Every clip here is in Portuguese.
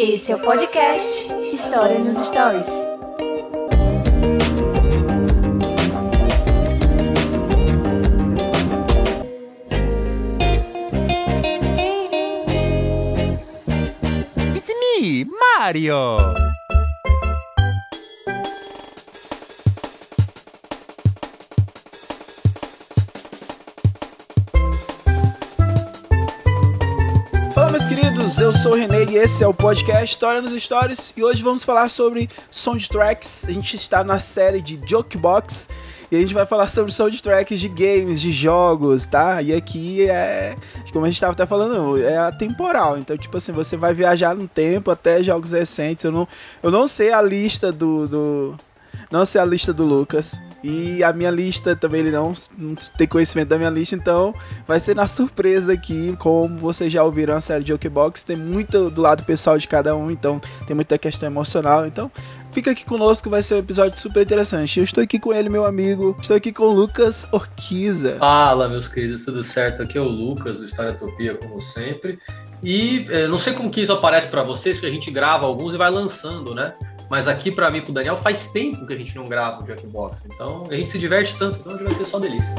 Esse é o podcast História nos Stories. It's me, Mario! E esse é o podcast História nos Stories e hoje vamos falar sobre soundtracks. A gente está na série de Jokebox e a gente vai falar sobre soundtracks de games, de jogos, tá? E aqui é, como a gente estava até falando, é atemporal. Então, tipo assim, você vai viajar no tempo até jogos recentes. Eu não, eu não sei a lista do, do não sei a lista do Lucas. E a minha lista também ele não, não tem conhecimento da minha lista, então vai ser na surpresa aqui, como vocês já ouviram a série de Jokebox, tem muito do lado pessoal de cada um, então tem muita questão emocional, então fica aqui conosco, vai ser um episódio super interessante. Eu estou aqui com ele, meu amigo, estou aqui com o Lucas Orquiza. Fala, meus queridos, tudo certo? Aqui é o Lucas do História Utopia, como sempre. E eh, não sei como que isso aparece para vocês, porque a gente grava alguns e vai lançando, né? Mas aqui para mim, pro Daniel, faz tempo que a gente não grava o Jackbox. Então a gente se diverte tanto, então hoje vai ser só delícia.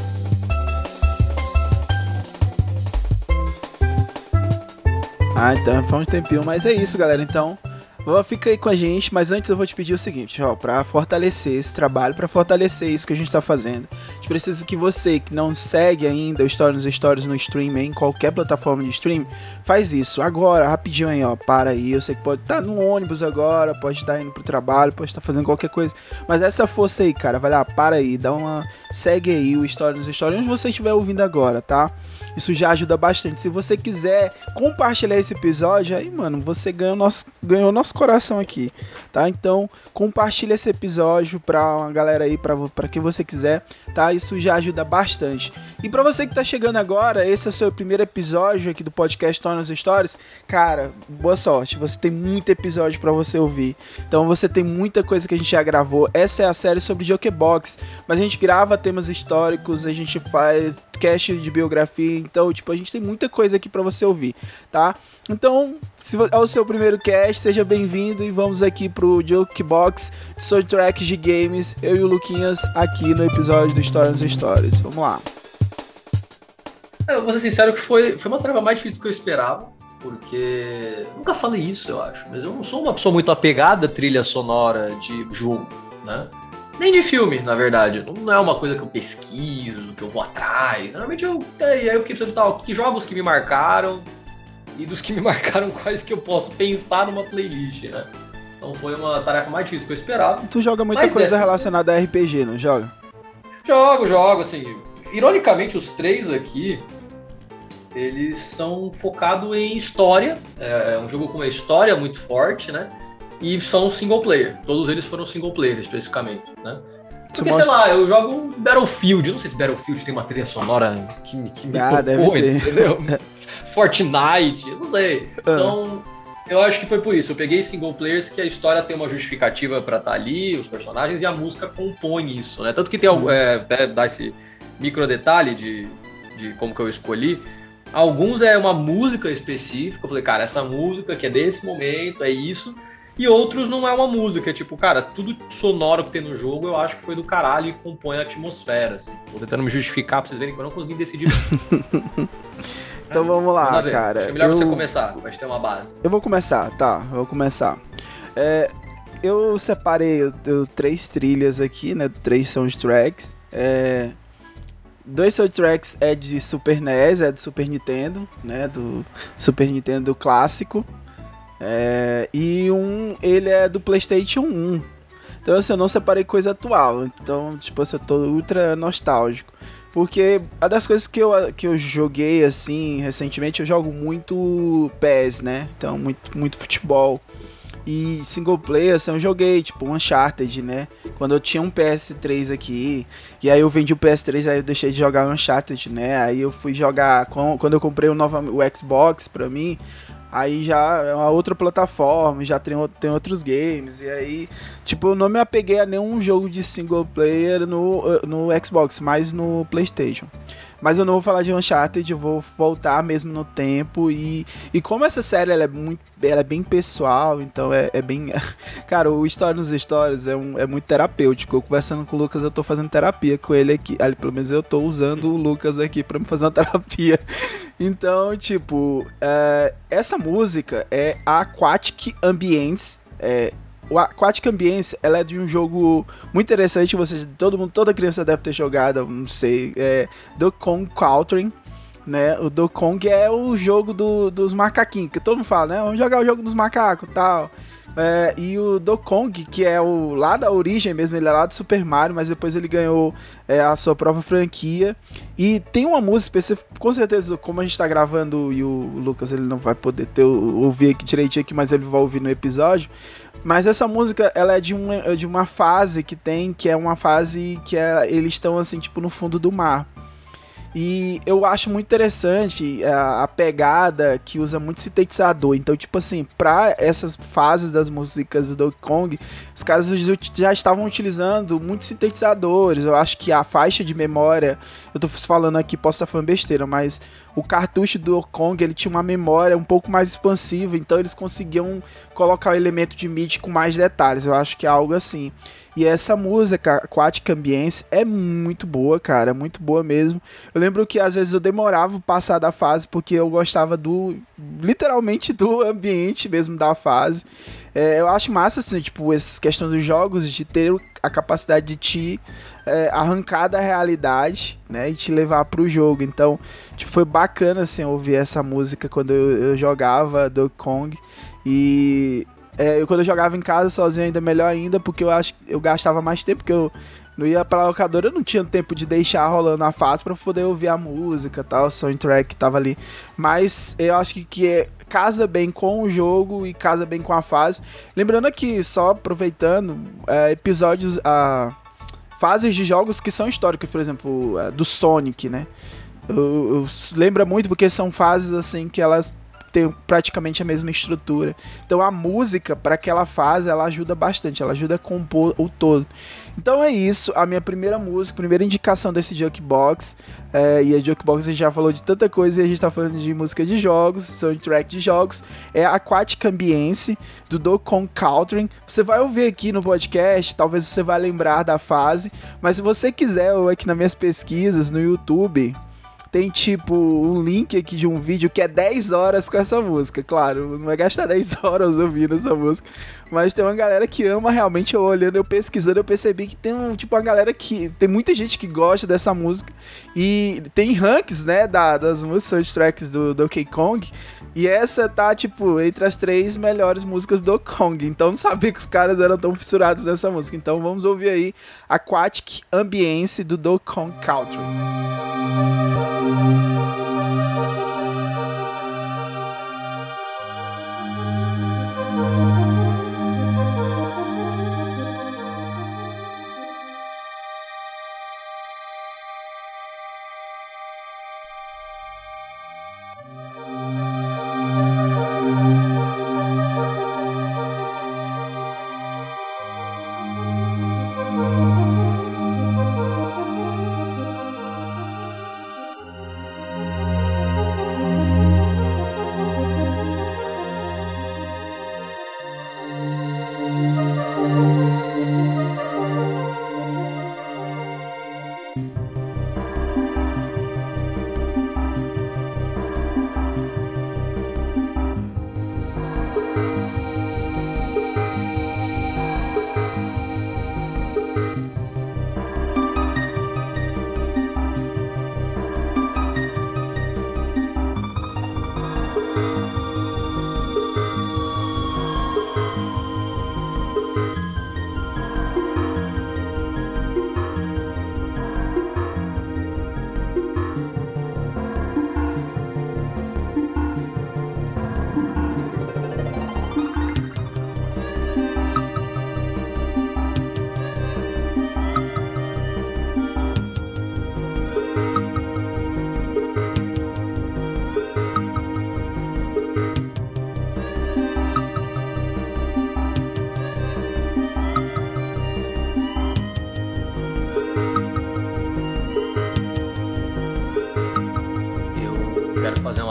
Ah, então foi um tempinho, mas é isso, galera. Então, fica aí com a gente, mas antes eu vou te pedir o seguinte, ó, para fortalecer esse trabalho, para fortalecer isso que a gente tá fazendo. A gente precisa que você que não segue ainda o Story nos Stories no stream, em qualquer plataforma de stream, faz isso agora, rapidinho aí, ó, para aí. Eu sei que pode estar tá no ônibus agora, pode estar tá indo pro trabalho, pode estar tá fazendo qualquer coisa, mas essa força aí, cara, vai lá, para aí, dá uma segue aí o Story nos Stories onde você estiver ouvindo agora, tá? Isso já ajuda bastante. Se você quiser compartilhar esse episódio, aí, mano, você ganhou nosso, ganhou nosso coração aqui, tá? Então, compartilha esse episódio pra uma galera aí, pra, pra quem você quiser, tá? Isso já ajuda bastante. E pra você que tá chegando agora, esse é o seu primeiro episódio aqui do podcast Tornas Stories, cara, boa sorte. Você tem muito episódio para você ouvir. Então, você tem muita coisa que a gente já gravou. Essa é a série sobre Jokebox, mas a gente grava temas históricos, a gente faz cast de biografia, então, tipo, a gente tem muita coisa aqui para você ouvir, tá? Então, se é o seu primeiro cast, seja bem-vindo e vamos aqui pro Jokebox Soundtrack de Games, eu e o Luquinhas aqui no episódio do História nos Stories. Vamos lá. Eu vou ser sincero que foi, foi uma tarefa mais difícil do que eu esperava, porque nunca falei isso, eu acho, mas eu não sou uma pessoa muito apegada à trilha sonora de jogo, né? Nem de filme, na verdade. Não é uma coisa que eu pesquiso, que eu vou atrás. Normalmente eu. Aí eu fiquei pensando, tal, que jogos que me marcaram e dos que me marcaram, quais que eu posso pensar numa playlist, né? Então foi uma tarefa mais difícil do que eu esperava. Tu joga muita Mas coisa relacionada a RPG, não joga? Jogo, jogo, assim. Ironicamente, os três aqui, eles são focados em história. É um jogo com uma história muito forte, né? e são single player. Todos eles foram single player, especificamente, né? Porque, sei lá, eu jogo Battlefield. Eu não sei se Battlefield tem uma trilha sonora que, que me ah, tocou, entendeu? Fortnite, não sei. Ah. Então, eu acho que foi por isso. Eu peguei single players que a história tem uma justificativa para estar tá ali, os personagens, e a música compõe isso, né? Tanto que tem, uhum. é, é, dá esse micro detalhe de, de como que eu escolhi. Alguns é uma música específica. Eu falei, cara, essa música que é desse momento, é isso e outros não é uma música, é tipo, cara, tudo sonoro que tem no jogo eu acho que foi do caralho e compõe a atmosfera, assim. Tô tentando me justificar pra vocês verem que eu não consegui decidir. então vamos lá, cara. Acho melhor eu... você começar, vai ter uma base. Eu vou começar, tá, eu vou começar. É, eu separei eu, três trilhas aqui, né, três soundtracks. É, dois soundtracks é de Super NES, é do Super Nintendo, né, do Super Nintendo clássico. É, e um, ele é do PlayStation 1. Então, assim, eu não separei coisa atual. Então, tipo, assim, eu tô ultra nostálgico. Porque a das coisas que eu, que eu joguei, assim, recentemente, eu jogo muito PES, né? Então, muito, muito futebol. E single player, assim, eu joguei, tipo, Uncharted, né? Quando eu tinha um PS3 aqui, e aí eu vendi o PS3, aí eu deixei de jogar Uncharted, né? Aí eu fui jogar, quando eu comprei o, novo, o Xbox pra mim, Aí já é uma outra plataforma, já tem, tem outros games. E aí, tipo, eu não me apeguei a nenhum jogo de single player no, no Xbox, mas no PlayStation. Mas eu não vou falar de Uncharted, eu vou voltar mesmo no tempo. E, e como essa série ela é, muito, ela é bem pessoal, então é, é bem. Cara, o História nos Stories é, um, é muito terapêutico. Eu conversando com o Lucas, eu tô fazendo terapia com ele aqui. Ali, pelo menos eu tô usando o Lucas aqui pra me fazer uma terapia. Então, tipo, é, essa música é a Aquatic Ambience. É, o Aquatic Ambience, ela é de um jogo muito interessante, você, todo mundo, toda criança deve ter jogado, não sei, é do Kong Country, né? O do Kong é o jogo do, dos macaquinhos, que todo mundo fala, né? Vamos jogar o jogo dos macacos, tal. É, e o do Kong, que é o lá da origem mesmo, ele é lá do Super Mario, mas depois ele ganhou é, a sua própria franquia. E tem uma música específica, com certeza, como a gente tá gravando e o Lucas ele não vai poder ter, ouvir aqui direitinho aqui, mas ele vai ouvir no episódio. Mas essa música, ela é de uma, de uma fase que tem, que é uma fase que é, eles estão assim, tipo, no fundo do mar. E eu acho muito interessante a, a, pegada que usa muito sintetizador. Então, tipo assim, pra essas fases das músicas do Donkey Kong, os caras já estavam utilizando muitos sintetizadores. Eu acho que a faixa de memória, eu tô falando aqui, posso estar falando besteira, mas o cartucho do Kong ele tinha uma memória um pouco mais expansiva, então eles conseguiam colocar o elemento de MIDI com mais detalhes. Eu acho que é algo assim. E essa música, Aquatic Ambience, é muito boa, cara, muito boa mesmo. Eu lembro que às vezes eu demorava passar da fase porque eu gostava do, literalmente do ambiente mesmo da fase. É, eu acho massa, assim, tipo, essa questão dos jogos, de ter a capacidade de te é, arrancar da realidade, né, e te levar pro jogo. Então, tipo, foi bacana, assim, ouvir essa música quando eu, eu jogava Donkey Kong. E é, eu, quando eu jogava em casa sozinho ainda melhor ainda, porque eu acho eu gastava mais tempo, porque eu não ia pra locadora, eu não tinha tempo de deixar rolando a fase para poder ouvir a música tal, o soundtrack tava ali. Mas eu acho que, que é, casa bem com o jogo e casa bem com a fase. Lembrando aqui, só aproveitando, é, episódios, a fases de jogos que são históricos, por exemplo, do Sonic, né? Eu, eu, lembra muito porque são fases assim que elas tem praticamente a mesma estrutura. Então a música para aquela fase ela ajuda bastante, ela ajuda a compor o todo. Então é isso, a minha primeira música, primeira indicação desse Jukebox. É, e a Jukebox a gente já falou de tanta coisa e a gente tá falando de música de jogos, soundtrack de jogos. É Aquatic Ambience, do Dokon Country. Você vai ouvir aqui no podcast, talvez você vá lembrar da fase. Mas se você quiser, ou aqui nas minhas pesquisas no YouTube, tem tipo um link aqui de um vídeo que é 10 horas com essa música. Claro, não vai gastar 10 horas ouvindo essa música. Mas tem uma galera que ama realmente. Eu olhando, eu pesquisando, eu percebi que tem um, tipo uma galera que. Tem muita gente que gosta dessa música. E tem ranks, né? Da, das músicas soundtracks do Donkey Kong. E essa tá, tipo, entre as três melhores músicas do Kong. Então não sabia que os caras eram tão fissurados nessa música. Então vamos ouvir aí Aquatic Ambience do Donkey Kong Country. Um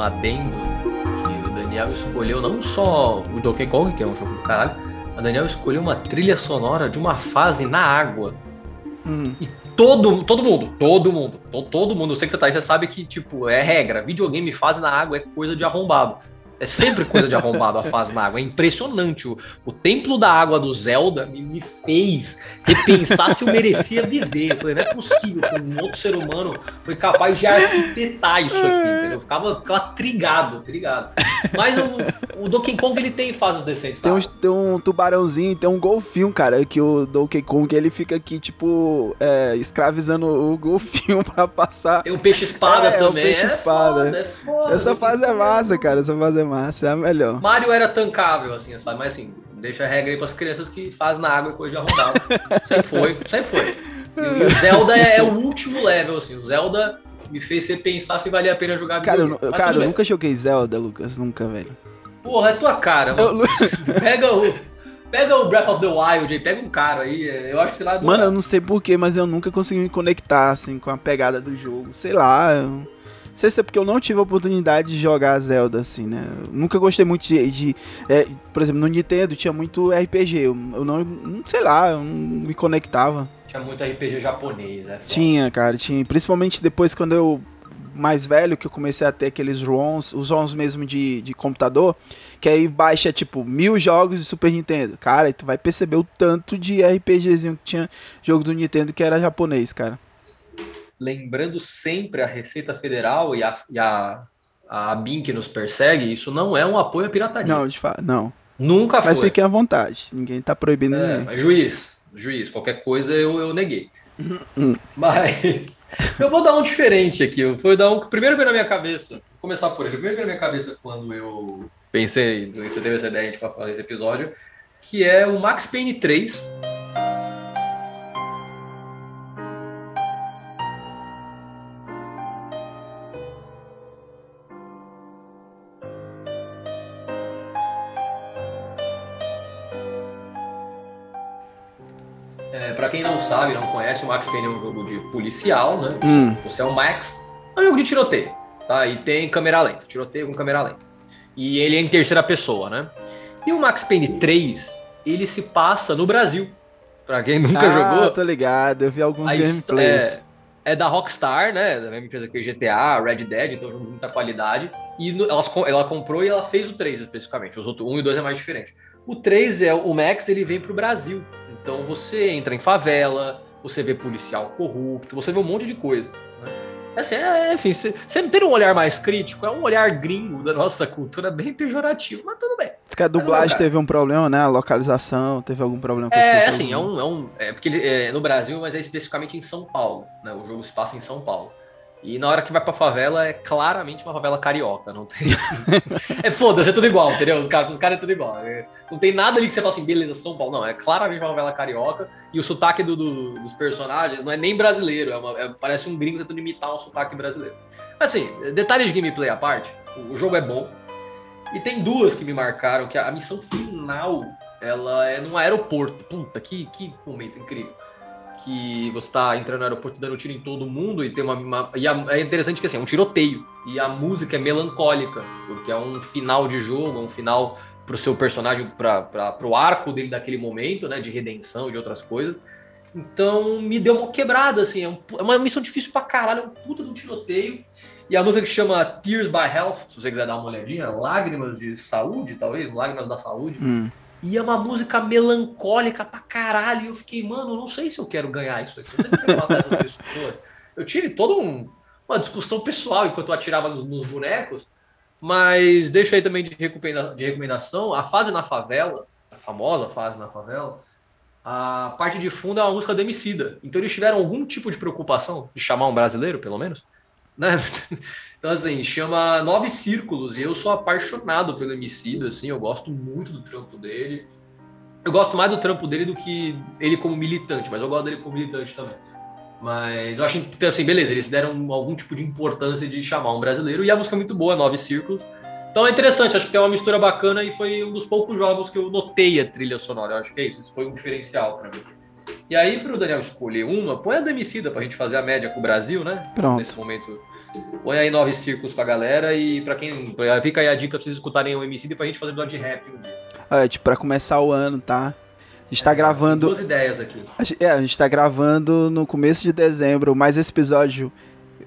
adendo que o Daniel escolheu não só o Donkey Kong, que é um jogo do caralho, a Daniel escolheu uma trilha sonora de uma fase na água. Hum. E todo, todo mundo, todo mundo, to- todo mundo, eu sei que você tá aí, você sabe que, tipo, é regra, videogame fase na água é coisa de arrombado. É sempre coisa de arrombado a fase na água. É impressionante. O, o templo da água do Zelda me, me fez repensar se eu merecia viver. Eu falei, não é possível que um outro ser humano foi capaz de arquitetar isso aqui, entendeu? Eu ficava, ficava trigado, trigado. Mas o, o Donkey Kong, ele tem fases decentes, Tem, tá? uns- tem um tubarãozinho, tem um golfinho, cara, que o Donkey Kong ele fica aqui, tipo, é, escravizando o golfinho pra passar. Tem o peixe-espada É, também. peixe-espada. É foda, é foda. Essa fase é massa, cara, essa fase é massa, é a melhor. Mario era tancável, assim, sabe? Mas assim, deixa a regra aí pras crianças que fazem na água e coisa de arrombado. sempre foi, sempre foi. E, e o Zelda é, é o último level, assim. O Zelda me fez repensar se valia a pena jogar Cara, eu, Mas cara, eu bem. nunca joguei Zelda, Lucas, nunca, velho. Porra, é tua cara, Eu- mano. Pega o. Pega o Breath of the Wild aí, pega um cara aí. é, Eu acho que você vai adorar. Mano, eu não sei porquê, mas eu nunca consegui me conectar, assim, com a pegada do jogo. Sei lá, eu... não sei se é porque eu não tive a oportunidade de jogar Zelda, assim, né? Eu nunca gostei muito de... de- é, por exemplo, no Nintendo tinha muito RPG, eu, eu não, não... Sei lá, eu não me conectava. Tinha muito RPG japonês, é foda. Tinha, cara, tinha. Principalmente depois quando eu mais velho, que eu comecei a ter aqueles ROMs, os ROMs mesmo de, de computador, que aí baixa, tipo, mil jogos de Super Nintendo. Cara, e tu vai perceber o tanto de RPGzinho que tinha jogo do Nintendo que era japonês, cara. Lembrando sempre a Receita Federal e a, e a, a BIM que nos persegue, isso não é um apoio à pirataria. Não, de fato, não. Nunca Mas foi. fiquem à vontade. Ninguém tá proibindo É, ninguém. mas juiz, juiz, qualquer coisa eu, eu neguei. Hum. Mas eu vou dar um diferente aqui. Eu vou dar um que primeiro veio na minha cabeça. Vou começar por ele. O Primeiro veio na minha cabeça quando eu pensei, você teve essa ideia de fazer esse episódio, que é o Max Payne 3. Sabe, não conhece, o Max Payne é um jogo de policial, né? Hum. Você é o Max. É um jogo de tiroteio, tá? E tem câmera lenta, tiroteio com câmera lenta. E ele é em terceira pessoa, né? E o Max Payne 3, ele se passa no Brasil. Pra quem nunca ah, jogou, tô ligado. Eu vi alguns gameplays. é da Rockstar, né? Da mesma empresa que o GTA, Red Dead, então é um jogo de muita qualidade. E no- elas, ela comprou e ela fez o 3 especificamente. Os outros, um e dois é mais diferente. O 3 é o Max, ele vem pro Brasil. Então você entra em favela, você vê policial corrupto, você vê um monte de coisa. Né? Assim, é, enfim, você você não tem um olhar mais crítico, é um olhar gringo da nossa cultura bem pejorativo, mas tudo bem. Diz que a dublagem cara. teve um problema, né? A localização teve algum problema com É, esse assim, é jogo. um, é um. É porque ele é no Brasil, mas é especificamente em São Paulo. Né? O jogo se passa em São Paulo. E na hora que vai pra favela, é claramente uma favela carioca. Não tem. é foda-se, é tudo igual, entendeu? Os caras os caras é tudo igual. É- não tem nada ali que você fala assim, beleza, São Paulo. Não, é claramente uma favela carioca. E o sotaque do- do- dos personagens não é nem brasileiro. É uma- é- parece um gringo tentando imitar um sotaque brasileiro. Assim, detalhes de gameplay à parte, o jogo é bom. E tem duas que me marcaram, que a a missão final ela é num aeroporto. Puta, que, que momento incrível. Que você tá entrando no aeroporto dando tiro em todo mundo e tem uma. uma- e a- é interessante que assim, é um tiroteio. E a música é melancólica, porque é um final de jogo, é um final pro seu personagem, pra, pro arco dele daquele momento, né? De redenção de outras coisas. Então me deu uma quebrada, assim. É, um é uma missão difícil pra caralho, é um puta de um tiroteio. E a música que chama Tears by Health, se você quiser dar uma olhadinha, Lágrimas de Saúde, talvez, Lágrimas da Saúde. Hum. E é uma música melancólica pra caralho. E eu fiquei, mano, não sei se eu quero ganhar isso aqui. Eu matar essas pessoas. Eu tive toda um- uma discussão pessoal enquanto eu atirava nos, nos bonecos. Mas deixo aí também de, de recomendação a fase na favela, a famosa fase na favela. A parte de fundo é uma música do Emicida. Então eles tiveram algum tipo de preocupação de chamar um brasileiro, pelo menos. Né? Então, assim, chama Nove Círculos, e eu sou apaixonado pelo Emicida, assim, eu gosto muito do trampo dele. Eu gosto mais do trampo dele do que ele como militante, mas eu gosto dele como militante também. Mas eu acho que, assim, beleza, eles deram algum tipo de importância de chamar um brasileiro, e a música é muito boa, Nove Círculos. Então é interessante, acho que tem uma mistura bacana e foi um dos poucos jogos que eu notei a trilha sonora. Eu acho que é isso, isso foi um diferencial pra mim. E aí, para o Daniel escolher uma, põe a do Emicida pra gente fazer a média com o Brasil, né? Pronto. Nesse momento. Põe aí nove círculos pra galera e pra quem. Fica aí a dica pra vocês escutarem o Emicida e pra gente fazer episódio de rap um dia. É, tipo, pra começar o ano, tá? A gente tá gravando. Duas ideias aqui. A gente- É, a gente tá gravando no começo de dezembro, mas esse episódio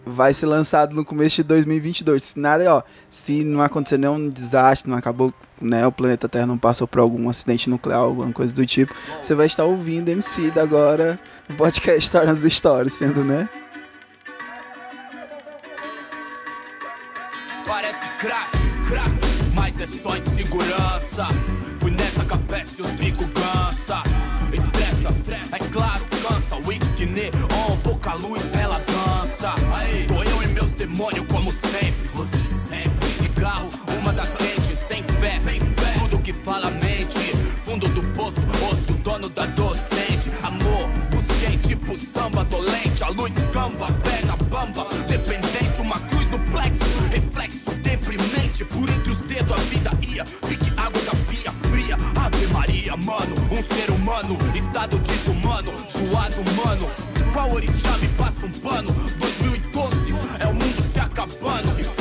vai ser lançado no começo de 2022. Se nada, ó, se não acontecer nenhum desastre, não acabou, né, o planeta Terra não passou por algum acidente nuclear, alguma coisa do tipo, você vai estar ouvindo MC da agora no podcast Histórias do Stories, sendo, né? Parece crack, crack, mas é só insegurança. Fui nessa capete, os bico cansa. Estressa, é claro, cansa. Whisky neon, pouca luz, ela meus demônios, como sempre. Você sempre. Cigarro, uma da frente, sem fé, sem fé. Tudo que fala mente. Fundo do poço, osso, dono da docente. Amor, busquei tipo samba dolente. A luz camba, pega bamba. Dependente, uma cruz no plexo. Reflexo deprimente. Por entre os dedos a vida ia. Pique água da pia fria. Ave Maria, mano. Um ser humano. Estado desumano. Suado, mano. Qual orixá me passa um pano? 2012 é o mundo se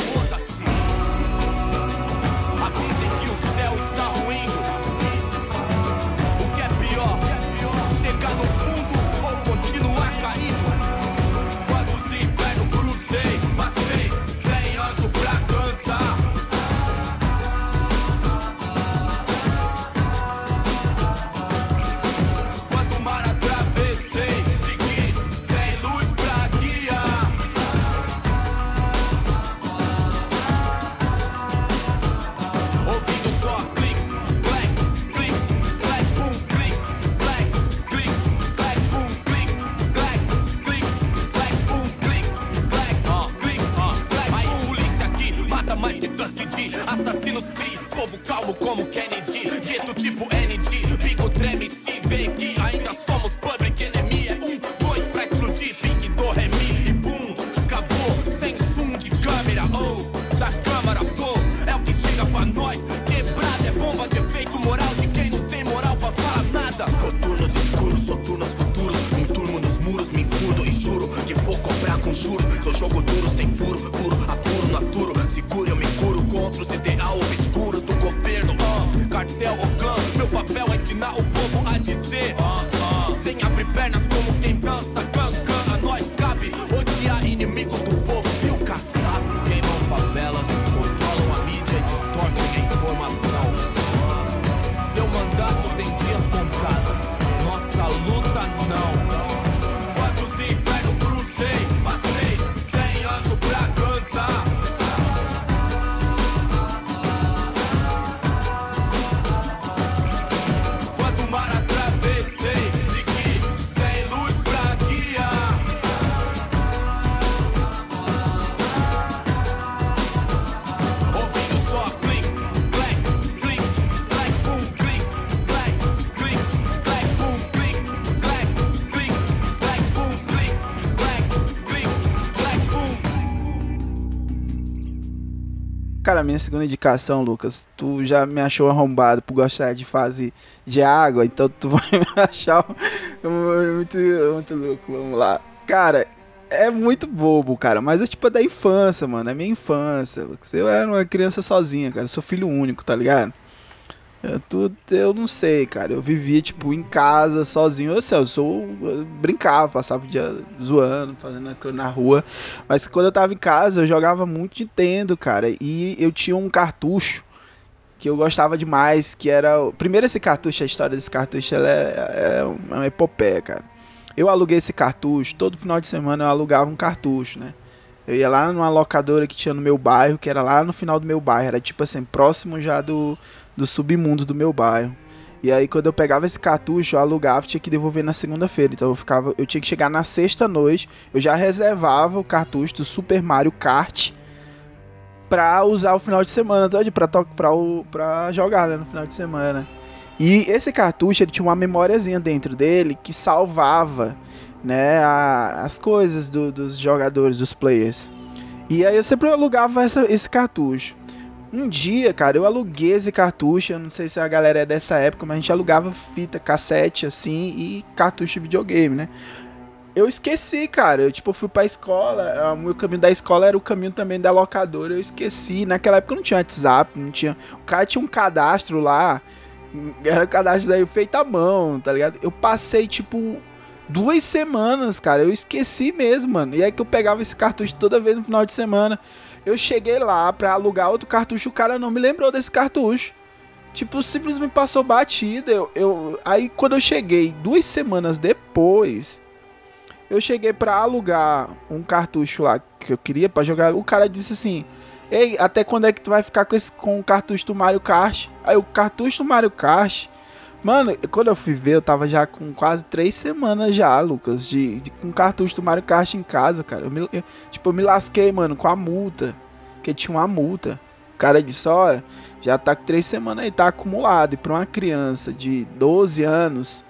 Minha segunda indicação, Lucas, tu já me achou arrombado por gostar de fase de água, então tu vai me achar muito, muito louco. Vamos lá. Cara, é muito bobo, cara, mas é tipo da infância, mano. É minha infância, Lucas. Eu era uma criança sozinha, cara. Eu sou filho único, tá ligado? Eu, eu não sei, cara. Eu vivia, tipo, em casa, sozinho. Eu sei, eu sou. eu brincava, passava o dia zoando, fazendo aquilo na rua. Mas quando eu tava em casa, eu jogava muito Nintendo, cara. E eu tinha um cartucho que eu gostava demais, que era. Primeiro esse cartucho, a história desse cartucho, ela é, é uma epopeia, cara. Eu aluguei esse cartucho, todo final de semana eu alugava um cartucho, né? Eu ia lá numa locadora que tinha no meu bairro, que era lá no final do meu bairro, era tipo assim, próximo já do, do submundo do meu bairro. E aí quando eu pegava esse cartucho, eu alugava, tinha que devolver na segunda-feira. Então eu ficava, eu tinha que chegar na sexta noite, eu já reservava o cartucho do Super Mario Kart pra usar o final de semana todo to- pra, pra jogar né, no final de semana. E esse cartucho ele tinha uma memóriazinha dentro dele que salvava né, a- as coisas do- dos jogadores, dos players. E aí eu sempre alugava essa- esse cartucho. Um dia, cara, eu aluguei esse cartucho. Eu não sei se a galera é dessa época, mas a gente alugava fita, cassete, assim, e cartucho de videogame, né? Eu esqueci, cara. Eu, tipo, fui pra escola. O caminho da escola era o caminho também da locadora. Eu esqueci. Naquela época não tinha WhatsApp, não tinha. O cara tinha um cadastro lá. Era um cadastro aí feito à mão, tá ligado? Eu passei, tipo, duas semanas, cara. Eu esqueci mesmo, mano. E aí que eu pegava esse cartucho toda vez no final de semana. Eu cheguei lá pra alugar outro cartucho, o cara não me lembrou desse cartucho. Tipo, simplesmente passou batida. Eu, eu, aí quando eu cheguei, duas semanas depois, eu cheguei pra alugar um cartucho lá que eu queria pra jogar. O cara disse assim: Ei, até quando é que tu vai ficar com, esse, com o cartucho do Mario Kart? Aí o cartucho do Mario Kart. Mano, quando eu fui ver, eu tava já com quase três semanas já, Lucas, de, de com cartucho do Mario Kart em casa, cara. Eu me, eu, tipo, eu me lasquei, mano, com a multa. Porque tinha uma multa. O cara disse, ó, já tá com três semanas aí, tá acumulado. E pra uma criança de 12 anos,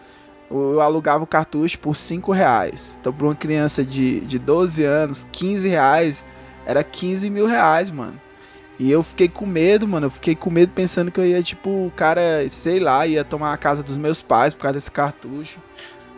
eu alugava o cartucho por 5 reais. Então, pra uma criança de, de 12 anos, 15 reais era 15 mil reais, mano. E eu fiquei com medo, mano. Eu fiquei com medo pensando que eu ia, tipo, o cara, sei lá, ia tomar a casa dos meus pais por causa desse cartucho.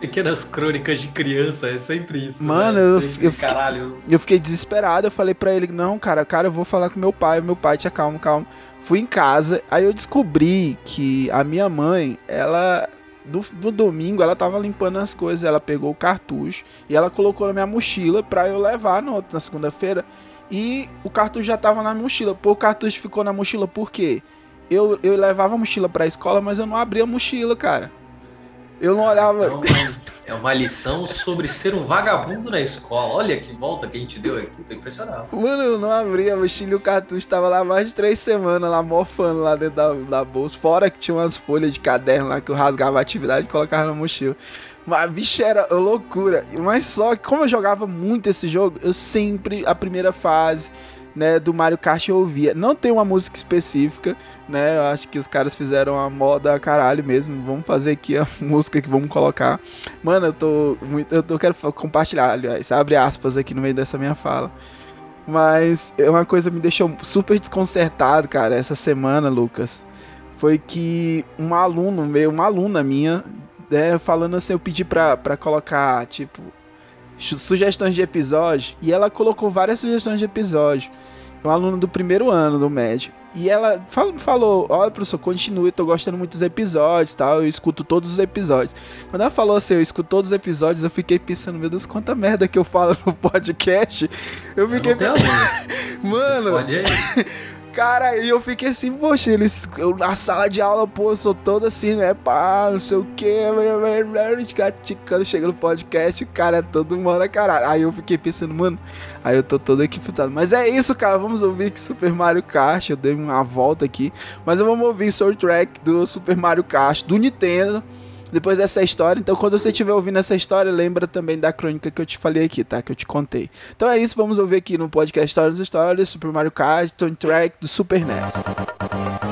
Pequenas crônicas de criança, é sempre isso. Mano, né? eu- Sempre, eu fiquei- caralho. Eu fiquei desesperado. Eu falei pra ele: Não, cara, cara, eu vou falar com meu pai. Meu pai, tinha calma, calma. Fui em casa. Aí eu descobri que a minha mãe, ela. No, no domingo ela tava limpando as coisas, ela pegou o cartucho e ela colocou na minha mochila pra eu levar no, na segunda-feira. E o cartucho já tava na mochila. Pô, o cartucho ficou na mochila por quê? Eu, eu levava a mochila pra escola, mas eu não abria a mochila, cara. Eu não olhava. Então, é uma lição sobre ser um vagabundo na escola. Olha que volta que a gente deu aqui, tô impressionado. Mano, eu não abri a mochila e o cartucho tava lá mais de três semanas, lá mofando lá dentro da, da bolsa. Fora que tinha umas folhas de caderno lá que eu rasgava a atividade e colocava na mochila. Mas, bicho, era loucura. Mas só que, como eu jogava muito esse jogo, eu sempre, a primeira fase, né, do Mario Kart eu ouvia. Não tem uma música específica, né, eu acho que os caras fizeram a moda caralho mesmo. Vamos fazer aqui a música que vamos colocar. Mano, eu tô muito, eu tô, quero compartilhar, aliás, abre aspas aqui no meio dessa minha fala. Mas é uma coisa me deixou super desconcertado, cara, essa semana, Lucas. Foi que um aluno meu, uma aluna minha, né, falando assim, eu pedi pra, pra colocar, tipo, su- sugestões de episódio, e ela colocou várias sugestões de episódio. É um aluno do primeiro ano do médio. E ela fal- falou: Olha, professor, continue, eu tô gostando muito dos episódios tal. Eu escuto todos os episódios. Quando ela falou assim, eu escuto todos os episódios, eu fiquei pensando: Meu Deus, quanta merda que eu falo no podcast. Eu Eu fiquei aluno. Mano. Cara, aí eu fiquei assim, poxa, eles. Eu, na sala de aula, pô, eu sou todo assim, né? Pá, não sei o que. Quando chega no podcast, o cara é todo mora caralho. Aí eu fiquei pensando, mano, aí eu tô todo aqui futado. Mas é isso, cara. Vamos ouvir que Super Mario Kart. Eu dei uma volta aqui. Mas eu vamos ouvir soundtrack do Super Mario Kart, do Nintendo. Depois dessa história, então quando você estiver ouvindo essa história, lembra também da crônica que eu te falei aqui, tá? Que eu te contei. Então é isso, vamos ouvir aqui no podcast Histórias das Histórias, Super Mario Kart, Tone Track do Super NES.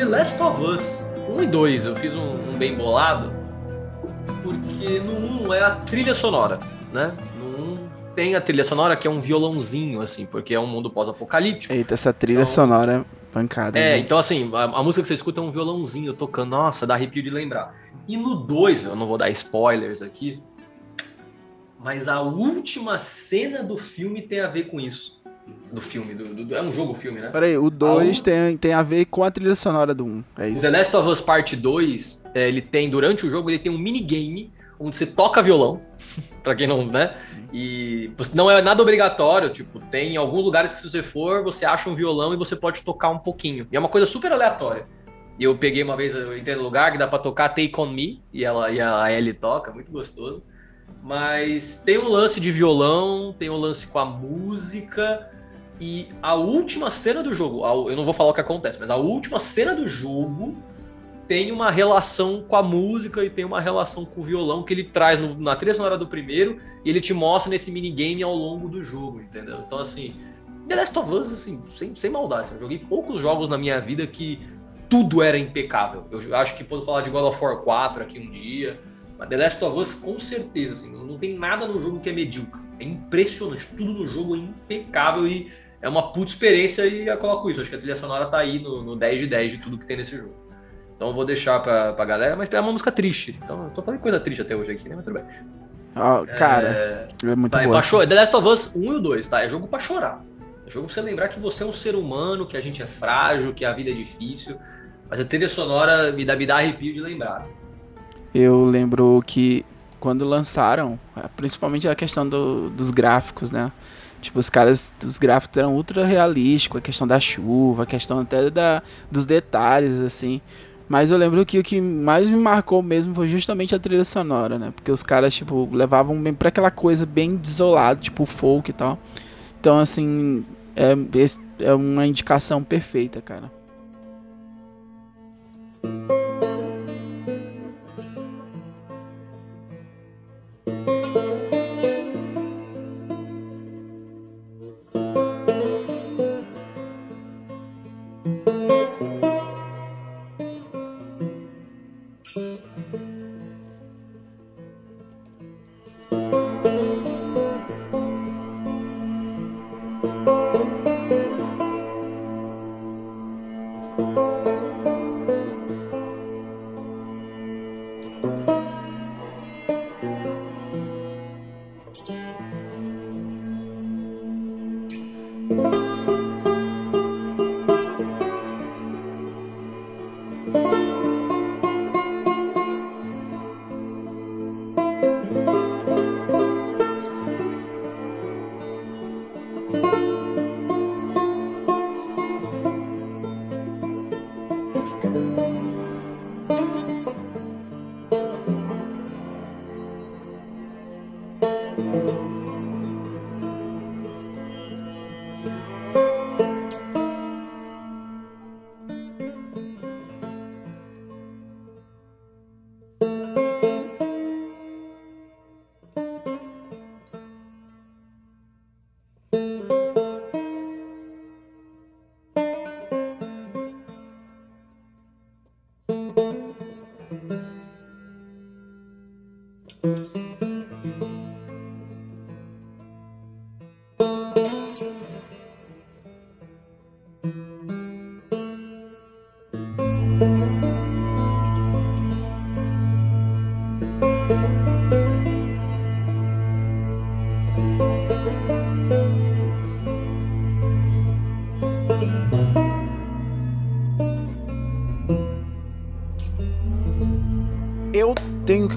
The Last of Us 1 e 2. Eu fiz um, um bem bolado, porque no 1 é a trilha sonora, né? No 1 tem a trilha sonora que é um violãozinho, assim, porque é um mundo pós-apocalíptico. Eita, essa trilha Então- sonora é pancada. É, né? então assim, a, a música que você escuta é um violãozinho tocando, nossa, dá arrepio de lembrar. E no 2, eu não vou dar spoilers aqui, mas a última cena do filme tem a ver com isso. Do filme, do, do- é um jogo-filme, né? Peraí, o 2 um- tem, tem a ver com a trilha sonora do 1. Um, é isso. The Last of Us Part 2, é, ele tem, durante o jogo, ele tem um minigame onde você toca violão, pra quem não, né? E não é nada obrigatório, tipo, tem alguns lugares que se você for, você acha um violão e você pode tocar um pouquinho. E é uma coisa super aleatória. Eu peguei uma vez, eu entrei no lugar que dá pra tocar Take On Me, e, ela, e a Ellie toca, muito gostoso. Mas tem um lance de violão, tem um lance com a música, e a última cena do jogo, eu não vou falar o que acontece, mas a última cena do jogo tem uma relação com a música e tem uma relação com o violão que ele traz no- na trilha sonora do primeiro e ele te mostra nesse minigame ao longo do jogo, entendeu? Então, assim, The Last of Us, assim, sem, sem maldade, assim, eu joguei poucos jogos na minha vida que tudo era impecável. Eu acho que posso falar de God of War 4 aqui um dia, mas The Last of Us, com certeza, assim, não, não tem nada no jogo que é medíocre. É impressionante, tudo no jogo é impecável e é uma puta experiência e eu coloco isso. Acho que a trilha sonora tá aí no, no 10 de 10 de tudo que tem nesse jogo. Então eu vou deixar pra, pra galera, mas é uma música triste. Então eu tô falando coisa triste até hoje aqui, né? Mas tudo bem. Ó, cara, é, muito Tá, é boa. cho- The Last of Us 1 e o 2, tá? É jogo pra chorar. É jogo pra você lembrar que você é um ser humano, que a gente é frágil, que a vida é difícil. Mas a trilha sonora me dá, me dá arrepio de lembrar. assim. Eu lembro que quando lançaram, principalmente a questão do- dos gráficos, né? Tipo, os caras, os gráficos eram ultra realísticos, a questão da chuva, a questão até da, dos detalhes, assim. Mas eu lembro que o que mais me marcou mesmo foi justamente a trilha sonora, né? Porque os caras, tipo, levavam bem pra aquela coisa bem desolada, tipo folk e tal. Então, assim, é, é uma indicação perfeita, cara.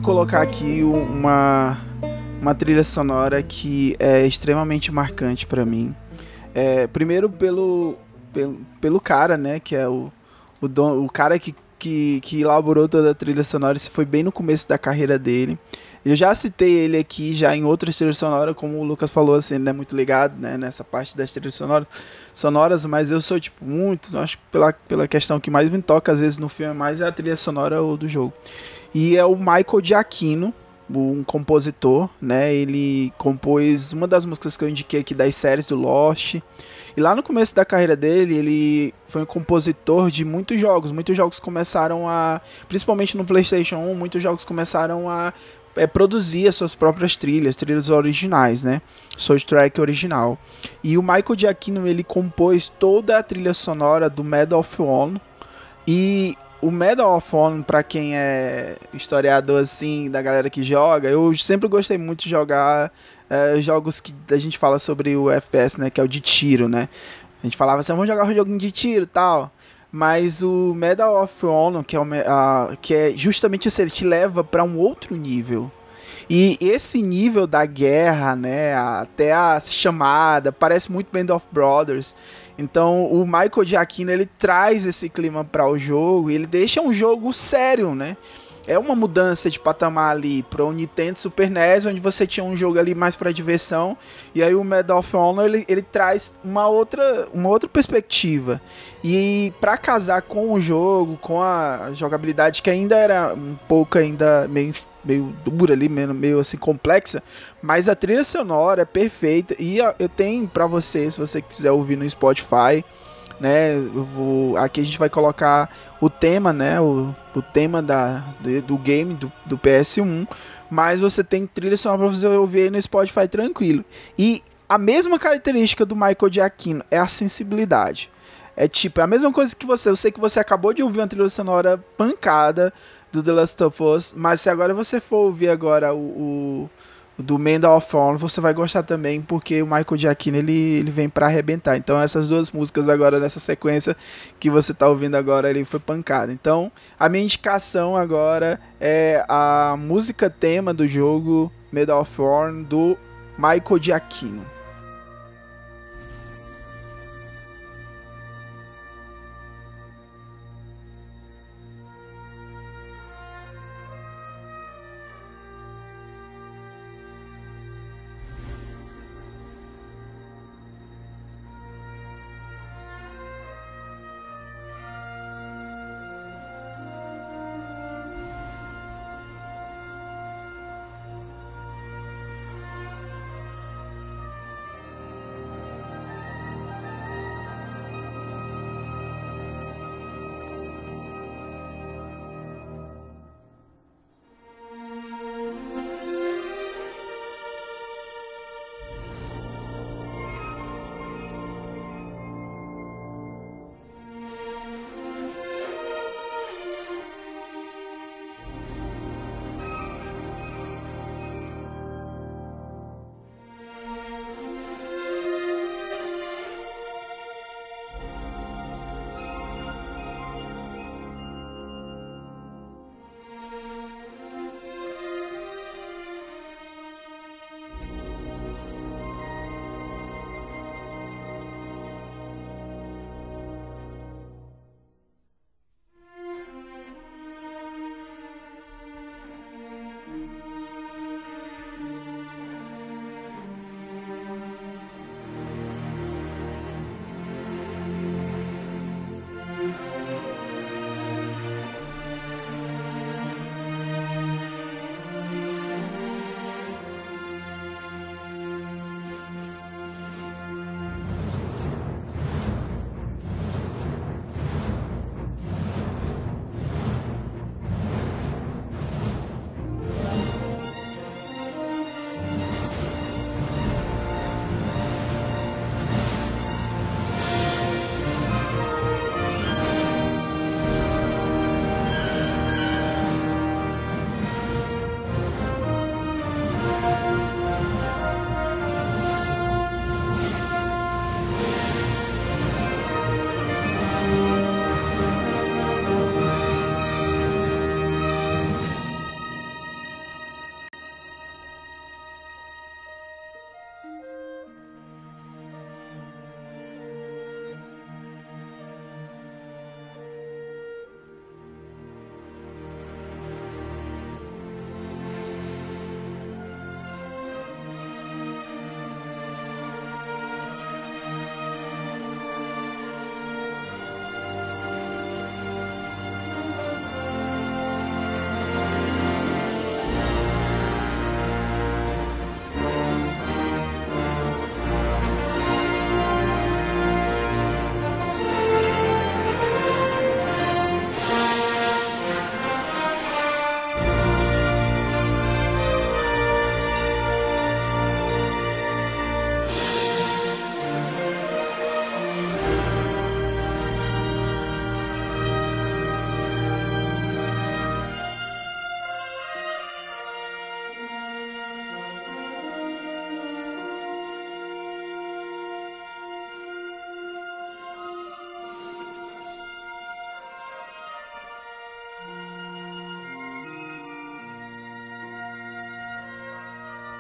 Colocar aqui um- uma, uma trilha sonora que é extremamente marcante pra mim. É, primeiro pelo, pelo, pelo cara, né, que é o, o, don, o cara que, que, que elaborou toda a trilha sonora, isso foi bem no começo da carreira dele. Eu já citei ele aqui já em outras trilhas sonoras, como o Lucas falou, assim, ele não é muito ligado né, nessa parte das trilhas sonoras, sonoras, mas eu sou, tipo, muito, acho que pela, pela questão que mais me toca às vezes no filme, mais é a trilha sonora ou do jogo. E é o Michael Giacchino, um compositor, né? Ele compôs uma das músicas que eu indiquei aqui das séries do Lost. E lá no começo da carreira dele, ele foi um compositor de muitos jogos. Muitos jogos começaram a, principalmente no PlayStation 1, muitos jogos começaram a é, produzir as suas próprias trilhas, trilhas originais, né? Soundtrack original. E o Michael Giacchino, ele compôs toda a trilha sonora do Medal of Honor. E o Medal of Honor, pra quem é historiador assim, da galera que joga, eu sempre gostei muito de jogar é, jogos que a gente fala sobre o FPS, né? Que é o de tiro, né? A gente falava assim, vamos jogar um joguinho de tiro tal. Mas o Medal of Honor, que é, o, a- que é justamente isso, ele te leva para um outro nível. E esse nível da guerra, né, até a chamada, parece muito Band of Brothers. Então, o Michael Giacchino, ele traz esse clima para o jogo, e ele deixa um jogo sério, né? É uma mudança de patamar ali para o Nintendo Super NES, onde você tinha um jogo ali mais para diversão, e aí o Medal of Honor ele, ele traz uma outra, uma outra perspectiva. E para casar com o jogo, com a jogabilidade que ainda era um pouco ainda meio, meio dura ali, meio, meio assim complexa, mas a trilha sonora é perfeita e eu tenho para você, se você quiser ouvir no Spotify, né, vou, aqui a gente vai colocar o tema, né, o, o tema da, do, game do, do PS1, mas você tem trilha sonora para você ouvir no Spotify tranquilo. E a mesma característica do Michael Giacchino é a sensibilidade. É tipo, é a mesma coisa que você. Eu sei que você acabou de ouvir uma trilha sonora pancada do The Last of Us, mas se agora você for ouvir agora o, o- do Medal of Honor, você vai gostar também, porque o Michael Giacchino ele, ele vem pra arrebentar. Então essas duas músicas agora nessa sequência que você tá ouvindo agora, ele foi pancada. Então a minha indicação agora é a música tema do jogo Medal of Honor do Michael Giacchino.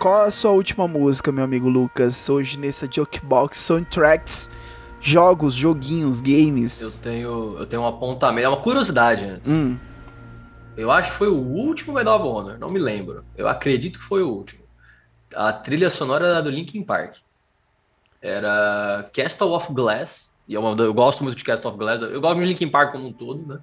Qual a sua última música, meu amigo Lucas? Hoje nessa Jokebox Soundtracks, jogos, joguinhos, games. Eu tenho, eu tenho um apontamento, é uma curiosidade antes. Hum, Eu acho que foi o último Medal of Honor, não me lembro. Eu acredito que foi o último. A trilha sonora era do Linkin Park. Era Castle of Glass. E é uma- eu gosto muito de Castle of Glass. Eu gosto de Linkin Park como um todo, né?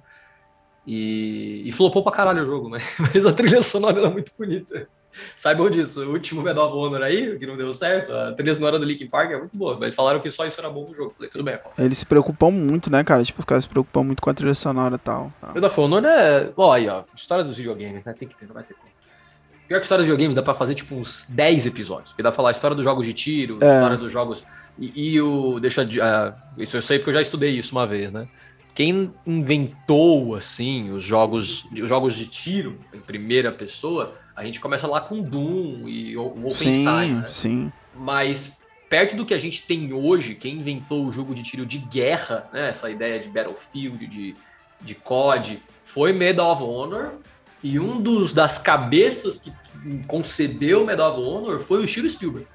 E, e flopou pra caralho o jogo, né? Mas a trilha sonora era muito bonita. Saibam disso, o último Medal of Honor aí, que não deu certo, a trilha sonora do Linkin Park é muito boa. Mas falaram que só isso era bom no jogo. Falei, tudo bem, pô. eles se preocupam muito, né, cara? Tipo, os caras se preocupam muito com a trilha sonora e tal. Medal of Honor é. Ó, aí, ó. História dos videogames, né? Tem que ter, não vai ter como. Pior que história dos videogames dá pra fazer tipo uns 10 episódios. Porque dá pra falar história dos jogos de tiro, É. história dos jogos. E, e o. Deixa. de- ah, isso eu sei porque eu já estudei isso uma vez, né? Quem inventou, assim, os jogos, os jogos de tiro em primeira pessoa, a gente começa lá com Doom e o Wolfenstein, Sim, né? sim. Mas perto do que a gente tem hoje, quem inventou o jogo de tiro de guerra, né, essa ideia de Battlefield, de, de COD, foi Medal of Honor. E um dos das cabeças que concebeu Medal of Honor foi o Steven Spielberg.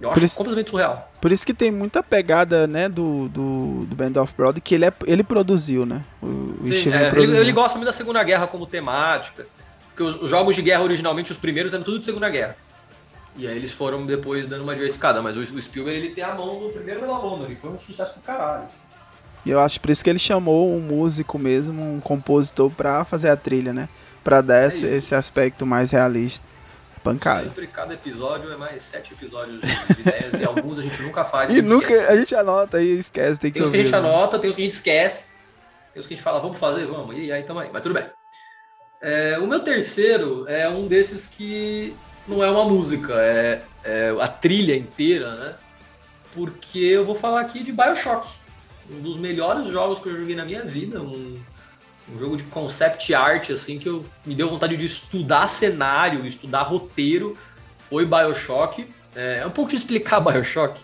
Eu Por acho isso- completamente surreal. Por isso que tem muita pegada, né, do, do, do Band of Brothers, que ele, é, ele produziu, né? O, Sim, Steven é, ele, ele gosta muito da Segunda Guerra como temática. Porque os, os jogos de guerra, originalmente, os primeiros eram tudo de Segunda Guerra. E aí eles foram depois dando uma diversificada. Mas o, o Spielberg, ele tem a mão no primeiro Medal of Honor. E foi um sucesso do caralho. E eu acho por isso que ele chamou um músico mesmo, um compositor, pra fazer a trilha, né? Pra dar esse, É isso. esse aspecto mais realista. Pancada. Sempre cada episódio é mais sete episódios de, de ideias. e alguns a gente nunca faz. E nunca, esquece. a gente anota e esquece, tem que Tem os que a ouvir. gente né? anota, tem os que a gente esquece. Tem os que a gente fala, vamos fazer, vamos. E aí também. Mas tudo bem. É, o meu terceiro é um desses que não é uma música, é, é a trilha inteira, né? Porque eu vou falar aqui de Bioshock. Um dos melhores jogos que eu joguei na minha vida. Um, um jogo de concept art, assim, que eu, me deu vontade de estudar cenário, estudar roteiro. Foi Bioshock. É, é um pouco de explicar Bioshock,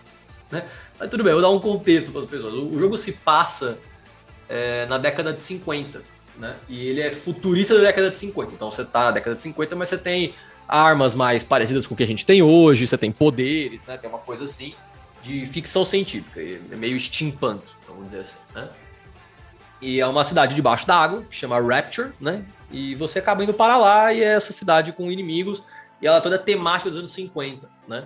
né? Mas tudo bem, eu vou dar um contexto para as pessoas. O, o jogo se passa é, na década de 50, né? E ele é futurista da década de 50. Então você tá na década de 50, mas você tem armas mais parecidas com o que a gente tem hoje, você tem poderes, né? Tem uma coisa assim de ficção científica, é meio steampunk, vamos dizer assim, né? E é uma cidade debaixo d'água, que chama Rapture, né? E você acaba indo para lá e é essa cidade com inimigos, e ela é toda temática dos anos 50, né?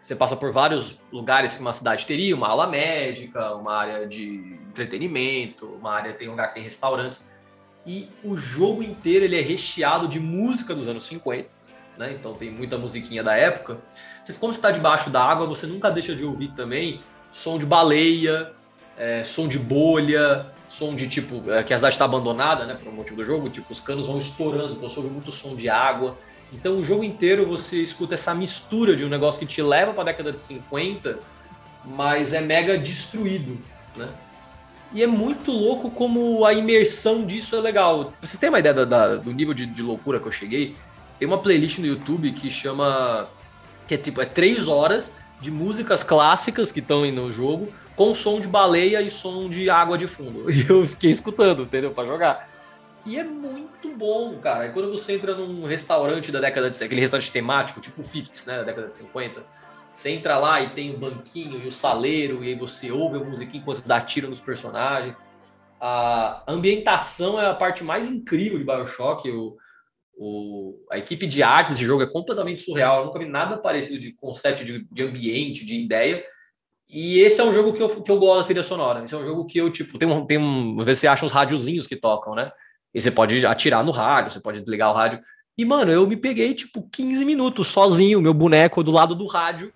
Você passa por vários lugares que uma cidade teria, uma ala médica, uma área de entretenimento, uma área tem um lugar que tem restaurantes. E o jogo inteiro ele é recheado de música dos anos 50, né? Então tem muita musiquinha da época. Você, como está debaixo da água, você nunca deixa de ouvir também som de baleia, é, som de bolha, som de tipo é, que a cidade está abandonada, né? Por um motivo do jogo, tipo os canos vão estourando, então você muito som de água. Então o jogo inteiro você escuta essa mistura de um negócio que te leva para a década de 50, mas é mega destruído, né? E é muito louco como a imersão disso é legal. Pra vocês terem uma ideia da- da- do nível de, de loucura que eu cheguei, tem uma playlist no YouTube que chama. que é tipo, é três horas de músicas clássicas que estão no jogo, com som de baleia e som de água de fundo. E eu fiquei escutando, entendeu? Pra jogar. E é muito bom, cara. E quando você entra num restaurante da década de aquele restaurante temático, tipo o 50s, né, da década de 50, você entra lá e tem o banquinho e o saleiro, e aí você ouve a musiquinha enquanto dá tiro nos personagens. A ambientação é a parte mais incrível de Bioshock. O, o, a equipe de arte desse jogo é completamente surreal. Eu nunca vi nada parecido de conceito de, de ambiente, de ideia. E esse é um jogo que eu, que eu gosto da trilha sonora. Esse é um jogo que eu, tipo, tem um. Tem um às vezes você acha uns rádiozinhos que tocam, né? E você pode atirar no rádio, você pode desligar o rádio. E, mano, eu me peguei, tipo, 15 minutos sozinho, meu boneco do lado do rádio,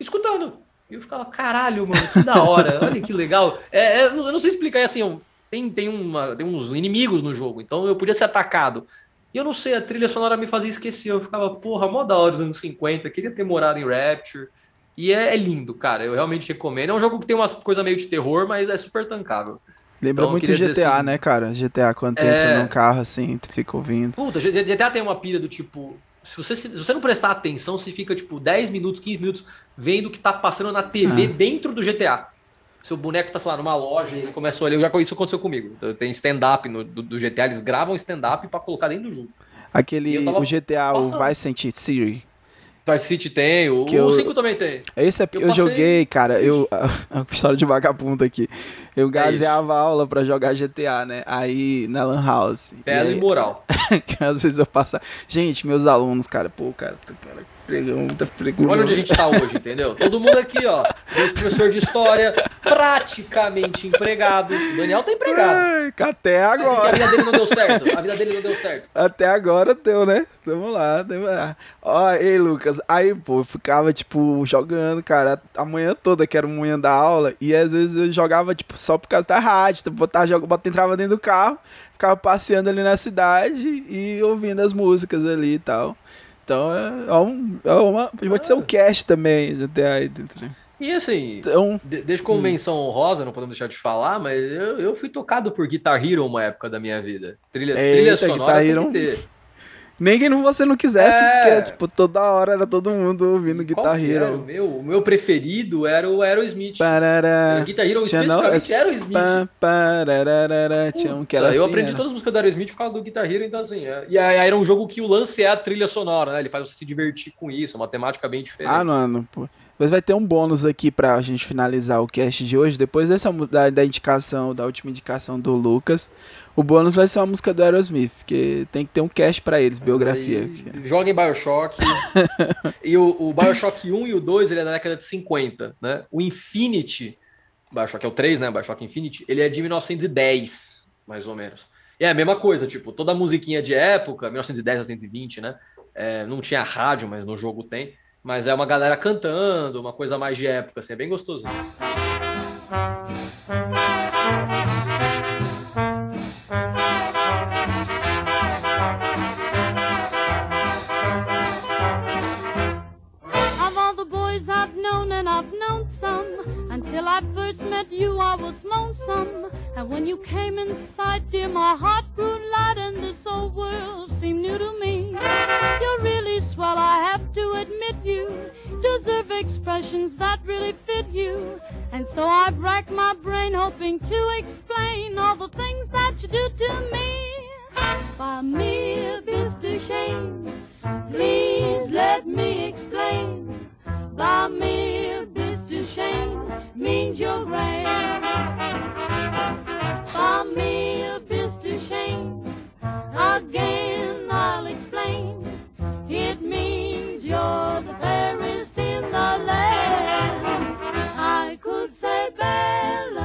escutando. E eu ficava, caralho, mano, que da hora, olha que legal. É, é, eu não sei explicar, é assim, ó, tem, tem, uma, tem uns inimigos no jogo, então eu podia ser atacado. E eu não sei, a trilha sonora me fazia esquecer, eu ficava, porra, mó da hora dos anos 50, queria ter morado em Rapture. E é, é lindo, cara, eu realmente recomendo. É um jogo que tem umas coisas meio de terror, mas é super tancável. Lembra Então, muito dizer GTA, assim- né, cara? GTA, quando tu É. entra num carro assim, tu fica ouvindo. Puta, GTA tem uma pilha do tipo. Se você, se você não prestar atenção, você fica tipo 10 minutos, 15 minutos vendo o que tá passando na TV Ah. dentro do GTA. Seu boneco tá, sei lá, numa loja e ele começa a olhar. Já, isso aconteceu comigo. Tem stand-up do, do GTA, eles gravam stand-up pra colocar dentro do jogo. Aquele, o GTA, o passando. Vice City City, Vice City tem, o, Que o eu- 5 também tem. Esse é porque eu, Eu joguei, cara, eu. A, história de vagabundo aqui. Eu gazeava a aula pra jogar GTA, né? Aí na Lan House. Belo e e moral. às vezes eu passava. Gente, meus alunos, cara, pô, cara, tá- pergunta, pergunta. Olha onde a gente tá hoje, entendeu? Todo mundo aqui, ó. Professor de história, praticamente empregados. O Daniel tá empregado. Até dizer que a agora. vida dele não deu certo. A vida dele não deu certo. Até agora deu, né? Vamos lá, vamos lá. Ó, ei, Lucas. Aí, pô, eu ficava, tipo, jogando, cara, a manhã toda, que era a manhã da aula. E às vezes eu jogava, tipo, só por causa da rádio. Então, botava, jogo, botava, entrava dentro do carro, ficava passeando ali na cidade e ouvindo as músicas ali e tal. Então, é, é um, é uma. Pode ser um cast também, GTA aí dentro. né? E assim, Então, de- deixa como menção honrosa, não podemos deixar de falar, mas eu, eu fui tocado por Guitar Hero uma época da minha vida. Trilha, trilha Eita, sonora Guitar tem Hero. que ter. Nem que você não quisesse, É. porque, tipo, toda hora era todo mundo ouvindo Guitar era o Hero. meu? O meu preferido era o Aerosmith. Parará. Guitar Hero não- especificamente Aerosmith. Pá, parararara, Tinha um que era eu assim, aprendi né? todas as músicas do Aerosmith por causa do Guitar Hero, então assim. é- E aí era um jogo que o lance é a trilha sonora, né? Ele faz você se divertir com isso, é uma temática bem diferente. Ah, mano, pô. Mas vai ter um bônus aqui pra gente finalizar o cast de hoje. Depois dessa da, da indicação, da última indicação do Lucas, o bônus vai ser uma música do Aerosmith, porque tem que ter um cast pra eles, biografia. Aí, Joga em Bioshock. e o, o Bioshock 1 e o 2, ele é da década de 50, né? O Infinity, Bioshock é o 3, né? Bioshock Infinity, ele é de 1910, mais ou menos. E é a mesma coisa, tipo, toda a musiquinha de época, 1910, 1920, né? É, não tinha rádio, mas no jogo tem. Mas é uma galera cantando, uma coisa mais de época, assim, é bem gostosinho. Of I first met you, I was lonesome. And when you came in sight, dear, my heart grew light, and this old world seemed new to me. You're really swell, I have to admit you deserve expressions that really fit you. And so I've racked my brain hoping to explain all the things that you do to me. By mere Mr. Shane, please let me explain. Bei mir bist du means mein Jurei. Bei mir bist du schön, again I'll explain. It means you're the fairest in the land. I could say Bella.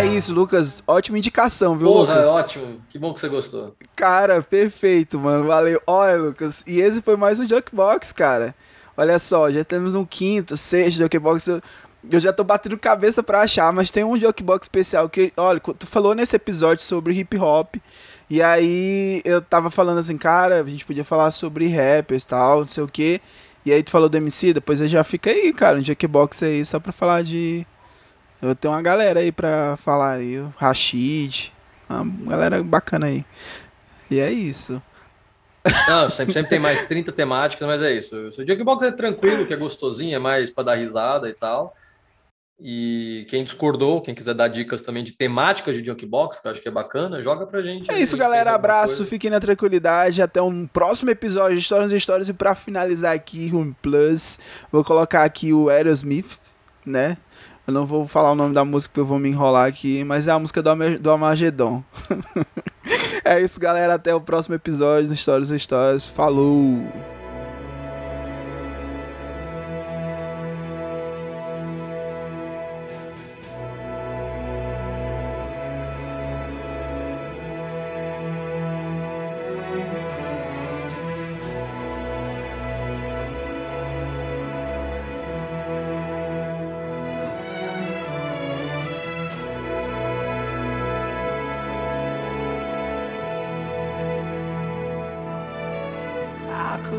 É isso, Lucas. Ótima indicação, viu, Porra, Lucas? ótimo. Que bom que você gostou. Cara, perfeito, mano. Valeu. Olha, Lucas. E esse foi mais um Jukebox, cara. Olha só, já temos um quinto, sexto Jukebox. Eu, eu já tô batendo cabeça pra achar, mas tem um Jukebox especial que, olha, tu falou nesse episódio sobre hip hop. E aí eu tava falando assim, cara, a gente podia falar sobre rappers e tal, não sei o que. E aí tu falou do MC, depois já fica aí, cara, um Jukebox aí só pra falar de. Eu tenho uma galera aí pra falar aí, o Rashid, uma galera bacana aí. E é isso. Não, sempre, sempre tem mais 30 temáticas, mas é isso. O Jukebox é tranquilo, que é gostosinho, é mais pra dar risada e tal. E quem discordou, quem quiser dar dicas também de temáticas de Jukebox, que eu acho que é bacana, joga pra gente. É isso, gente galera. Abraço, coisa. fiquem na tranquilidade. Até um próximo episódio de Histórias e Histórias. E pra finalizar aqui, um plus, vou colocar aqui o Aerosmith, né? Eu não vou falar o nome da música porque eu vou me enrolar aqui, mas é a música do, Ame- do Amagedon. é isso, galera. Até o próximo episódio de Histórias e Histórias. Falou!